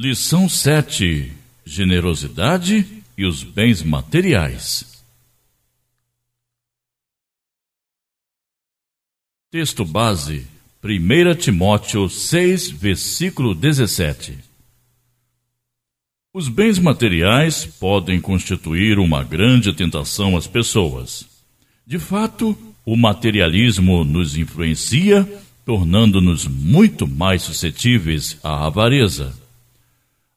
Lição 7: Generosidade e os bens materiais. Texto base: 1 Timóteo 6, versículo 17. Os bens materiais podem constituir uma grande tentação às pessoas. De fato, o materialismo nos influencia, tornando-nos muito mais suscetíveis à avareza.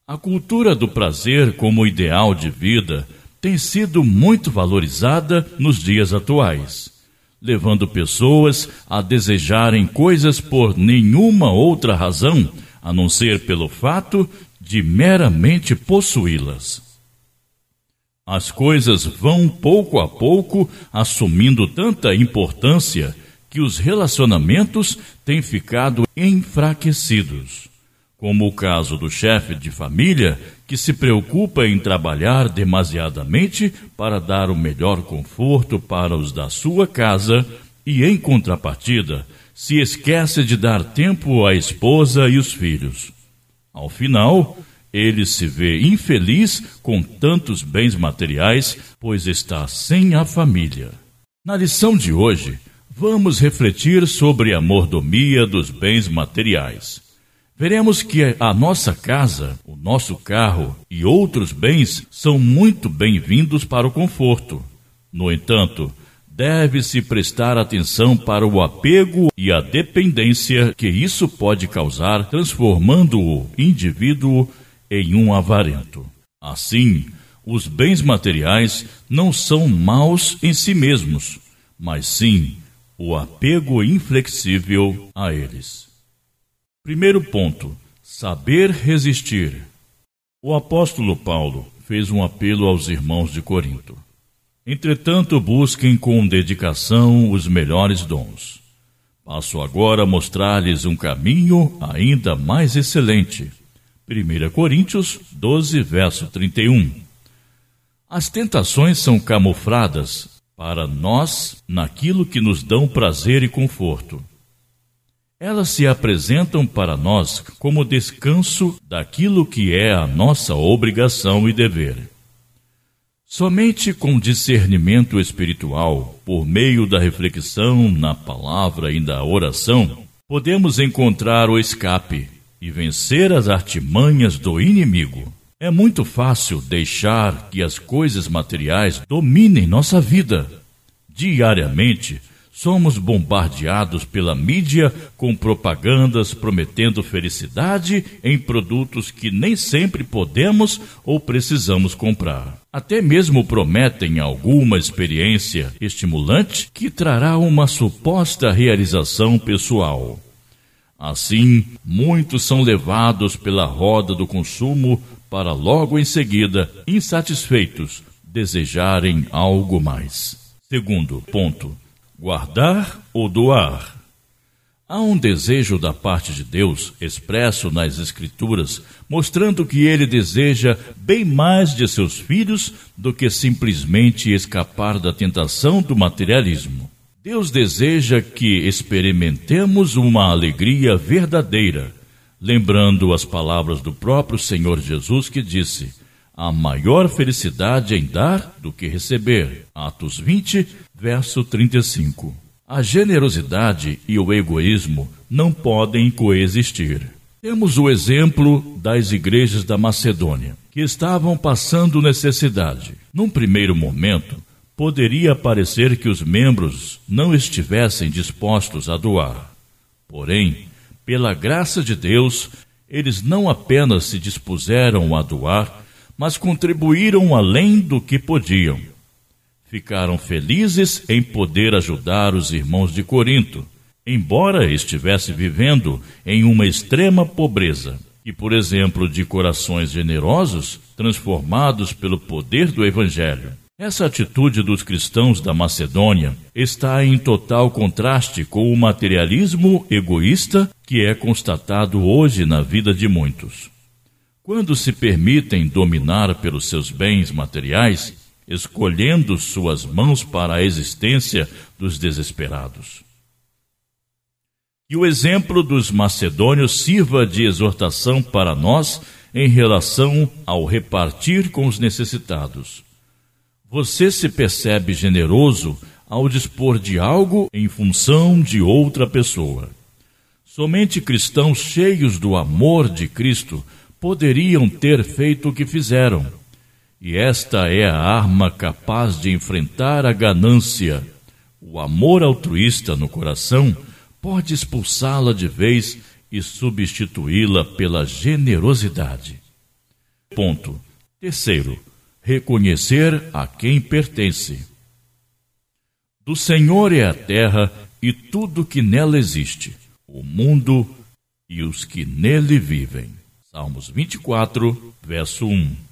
A cultura do prazer como ideal de vida tem sido muito valorizada nos dias atuais, levando pessoas a desejarem coisas por nenhuma outra razão a não ser pelo fato de meramente possuí-las. As coisas vão pouco a pouco assumindo tanta importância que os relacionamentos têm ficado enfraquecidos como o caso do chefe de família que se preocupa em trabalhar demasiadamente para dar o melhor conforto para os da sua casa e, em contrapartida, se esquece de dar tempo à esposa e os filhos. Ao final, ele se vê infeliz com tantos bens materiais, pois está sem a família. Na lição de hoje, vamos refletir sobre a mordomia dos bens materiais veremos que a nossa casa, o nosso carro e outros bens são muito bem-vindos para o conforto. No entanto, deve-se prestar atenção para o apego e a dependência que isso pode causar, transformando o indivíduo em um avarento. Assim, os bens materiais não são maus em si mesmos, mas sim o apego inflexível a eles. Primeiro ponto: saber resistir. O apóstolo Paulo fez um apelo aos irmãos de Corinto. Entretanto, busquem com dedicação os melhores dons. Passo agora a mostrar-lhes um caminho ainda mais excelente. 1 Coríntios 12, verso 31. As tentações são camufladas para nós naquilo que nos dão prazer e conforto. Elas se apresentam para nós como descanso daquilo que é a nossa obrigação e dever. Somente com discernimento espiritual, por meio da reflexão na palavra e da oração, podemos encontrar o escape e vencer as artimanhas do inimigo. É muito fácil deixar que as coisas materiais dominem nossa vida. Diariamente, Somos bombardeados pela mídia com propagandas prometendo felicidade em produtos que nem sempre podemos ou precisamos comprar. Até mesmo prometem alguma experiência estimulante que trará uma suposta realização pessoal. Assim, muitos são levados pela roda do consumo para logo em seguida, insatisfeitos, desejarem algo mais. Segundo ponto guardar ou doar. Há um desejo da parte de Deus expresso nas Escrituras, mostrando que ele deseja bem mais de seus filhos do que simplesmente escapar da tentação do materialismo. Deus deseja que experimentemos uma alegria verdadeira, lembrando as palavras do próprio Senhor Jesus que disse: Há maior felicidade em dar do que receber. Atos 20, verso 35. A generosidade e o egoísmo não podem coexistir. Temos o exemplo das igrejas da Macedônia, que estavam passando necessidade. Num primeiro momento, poderia parecer que os membros não estivessem dispostos a doar. Porém, pela graça de Deus, eles não apenas se dispuseram a doar, mas contribuíram além do que podiam. Ficaram felizes em poder ajudar os irmãos de Corinto, embora estivesse vivendo em uma extrema pobreza. E por exemplo de corações generosos transformados pelo poder do Evangelho. Essa atitude dos cristãos da Macedônia está em total contraste com o materialismo egoísta que é constatado hoje na vida de muitos. Quando se permitem dominar pelos seus bens materiais, escolhendo suas mãos para a existência dos desesperados. Que o exemplo dos macedônios sirva de exortação para nós em relação ao repartir com os necessitados. Você se percebe generoso ao dispor de algo em função de outra pessoa. Somente cristãos cheios do amor de Cristo poderiam ter feito o que fizeram. E esta é a arma capaz de enfrentar a ganância. O amor altruísta no coração pode expulsá-la de vez e substituí-la pela generosidade. Ponto. Terceiro, reconhecer a quem pertence. Do Senhor é a terra e tudo que nela existe, o mundo e os que nele vivem. Salmos 24, verso 1.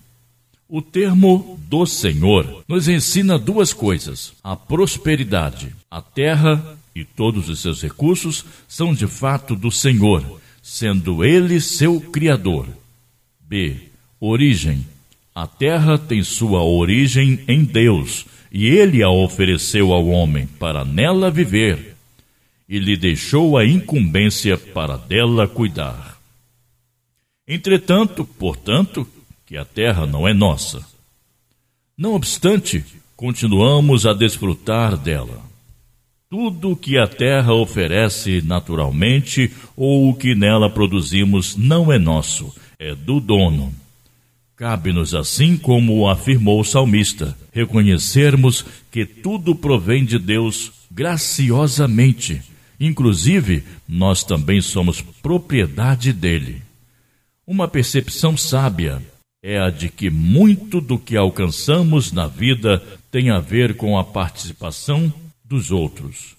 O termo do Senhor nos ensina duas coisas: a prosperidade. A terra e todos os seus recursos são de fato do Senhor, sendo Ele seu Criador. B. Origem. A terra tem sua origem em Deus, e Ele a ofereceu ao homem para nela viver, e lhe deixou a incumbência para dela cuidar. Entretanto, portanto, que a terra não é nossa. Não obstante, continuamos a desfrutar dela. Tudo o que a terra oferece naturalmente ou o que nela produzimos não é nosso, é do dono. Cabe-nos, assim como afirmou o salmista, reconhecermos que tudo provém de Deus graciosamente. Inclusive, nós também somos propriedade dele. Uma percepção sábia é a de que muito do que alcançamos na vida tem a ver com a participação dos outros.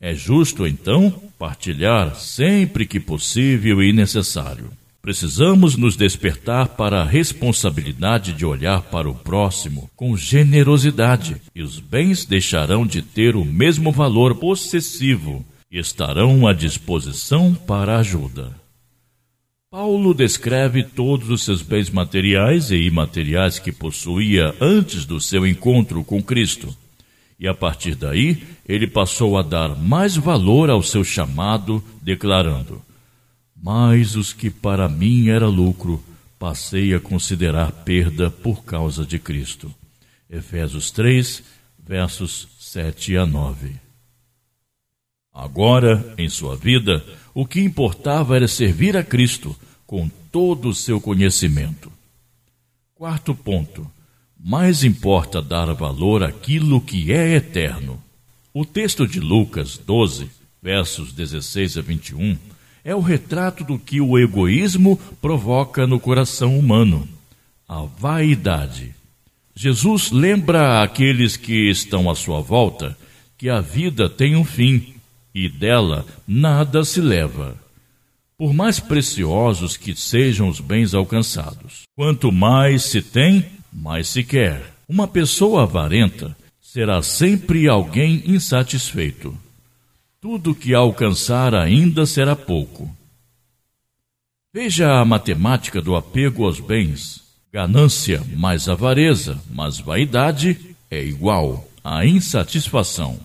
É justo, então, partilhar sempre que possível e necessário. Precisamos nos despertar para a responsabilidade de olhar para o próximo com generosidade, e os bens deixarão de ter o mesmo valor possessivo e estarão à disposição para ajuda. Paulo descreve todos os seus bens materiais e imateriais que possuía antes do seu encontro com Cristo. E a partir daí, ele passou a dar mais valor ao seu chamado, declarando: Mas os que para mim era lucro, passei a considerar perda por causa de Cristo. Efésios 3, versos 7 a 9. Agora, em sua vida, o que importava era servir a Cristo com todo o seu conhecimento. Quarto ponto mais importa dar valor àquilo que é eterno. O texto de Lucas 12, versos 16 a 21, é o retrato do que o egoísmo provoca no coração humano: a vaidade. Jesus lembra àqueles que estão à sua volta que a vida tem um fim e dela nada se leva. Por mais preciosos que sejam os bens alcançados, quanto mais se tem, mais se quer. Uma pessoa avarenta será sempre alguém insatisfeito. Tudo que alcançar ainda será pouco. Veja a matemática do apego aos bens. Ganância mais avareza, mais vaidade é igual a insatisfação.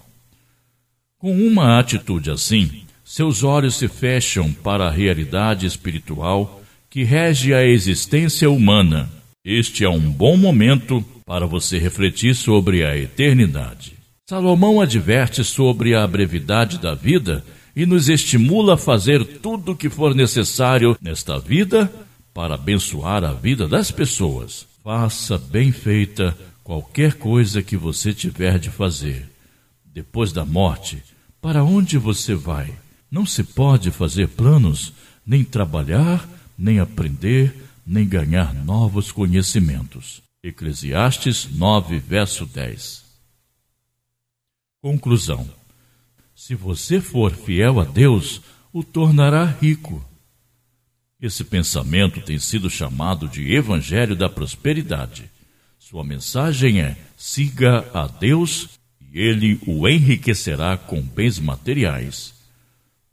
Com uma atitude assim, seus olhos se fecham para a realidade espiritual que rege a existência humana este é um bom momento para você refletir sobre a eternidade. Salomão adverte sobre a brevidade da vida e nos estimula a fazer tudo o que for necessário nesta vida para abençoar a vida das pessoas. Faça bem feita qualquer coisa que você tiver de fazer. Depois da morte, para onde você vai? Não se pode fazer planos, nem trabalhar, nem aprender, nem ganhar novos conhecimentos. Eclesiastes 9, verso 10. Conclusão: Se você for fiel a Deus, o tornará rico. Esse pensamento tem sido chamado de Evangelho da Prosperidade. Sua mensagem é: siga a Deus ele o enriquecerá com bens materiais.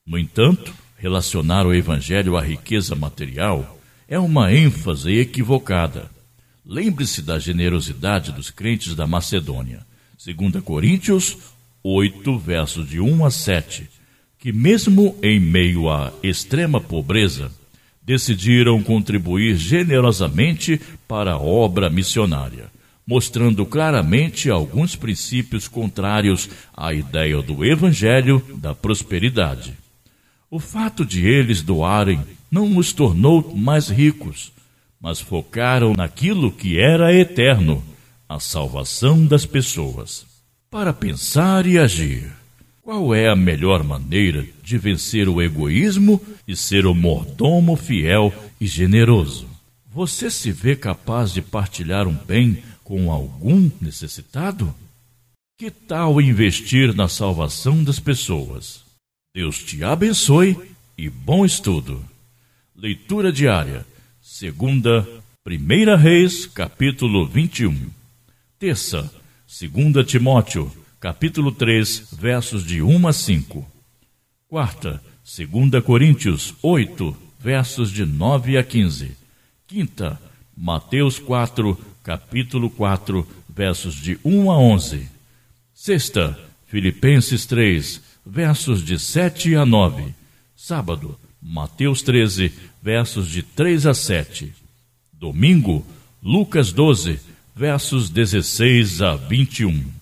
No entanto, relacionar o Evangelho à riqueza material é uma ênfase equivocada. Lembre-se da generosidade dos crentes da Macedônia. 2 Coríntios 8, versos de 1 a 7, que mesmo em meio à extrema pobreza, decidiram contribuir generosamente para a obra missionária, mostrando claramente alguns princípios contrários à ideia do Evangelho da prosperidade. O fato de eles doarem não os tornou mais ricos, mas focaram naquilo que era eterno a salvação das pessoas. Para pensar e agir, qual é a melhor maneira de vencer o egoísmo e ser o mordomo fiel e generoso? Você se vê capaz de partilhar um bem com algum necessitado? Que tal investir na salvação das pessoas? Deus te abençoe e bom estudo. Leitura diária, segunda, Primeira Reis, capítulo 21. Terça, segunda Timóteo, capítulo 3, versos de 1 a 5. Quarta, segunda Coríntios 8, versos de 9 a 15. Quinta, Mateus 4, capítulo 4, versos de 1 a 11. Sexta, Filipenses 3, versos de 7 a 9. Sábado, Mateus 13, versos de 3 a 7. Domingo, Lucas 12, versos 16 a 21.